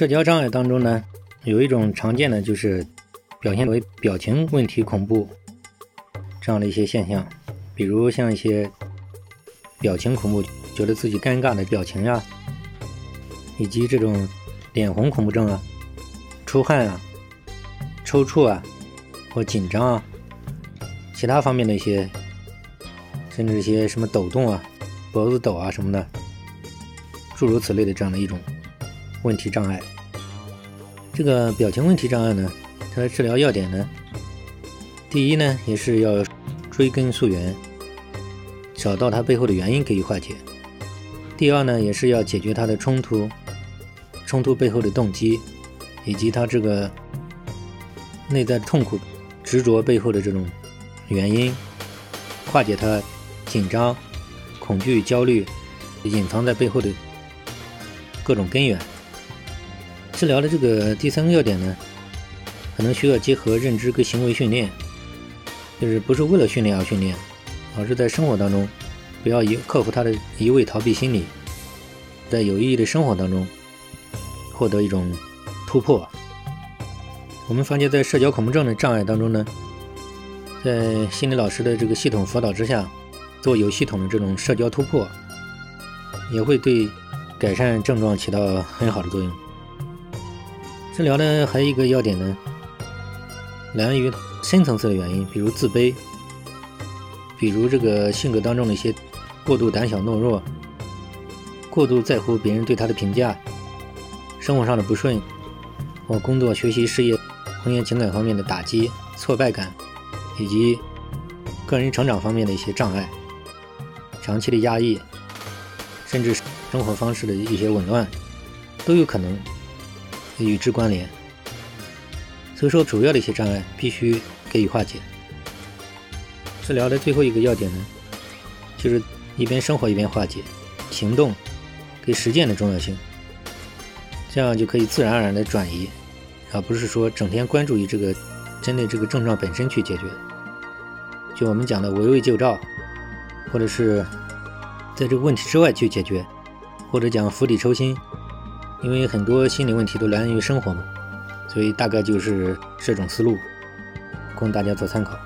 社交障碍当中呢，有一种常见的就是表现为表情问题恐怖这样的一些现象，比如像一些表情恐怖，觉得自己尴尬的表情呀，以及这种脸红恐怖症啊、出汗啊、抽搐啊或紧张啊，其他方面的一些，甚至一些什么抖动啊、脖子抖啊什么的，诸如此类的这样的一种。问题障碍，这个表情问题障碍呢，它的治疗要点呢，第一呢，也是要追根溯源，找到它背后的原因给予化解；第二呢，也是要解决它的冲突，冲突背后的动机，以及它这个内在痛苦、执着背后的这种原因，化解它紧张、恐惧、焦虑隐藏在背后的各种根源。治疗的这个第三个要点呢，可能需要结合认知跟行为训练，就是不是为了训练而训练，而是在生活当中，不要一克服他的一味逃避心理，在有意义的生活当中获得一种突破。我们发现，在社交恐怖症的障碍当中呢，在心理老师的这个系统辅导之下，做有系统的这种社交突破，也会对改善症状起到很好的作用。治疗呢，还有一个要点呢，来源于深层次的原因，比如自卑，比如这个性格当中的一些过度胆小懦弱，过度在乎别人对他的评价，生活上的不顺，或工作、学习、事业、婚姻、情感方面的打击、挫败感，以及个人成长方面的一些障碍，长期的压抑，甚至生活方式的一些紊乱，都有可能。与之关联，所以说主要的一些障碍必须给予化解。治疗的最后一个要点呢，就是一边生活一边化解，行动跟实践的重要性，这样就可以自然而然的转移，而不是说整天关注于这个针对这个症状本身去解决。就我们讲的围魏救赵，或者是在这个问题之外去解决，或者讲釜底抽薪。因为很多心理问题都来源于生活嘛，所以大概就是这种思路，供大家做参考。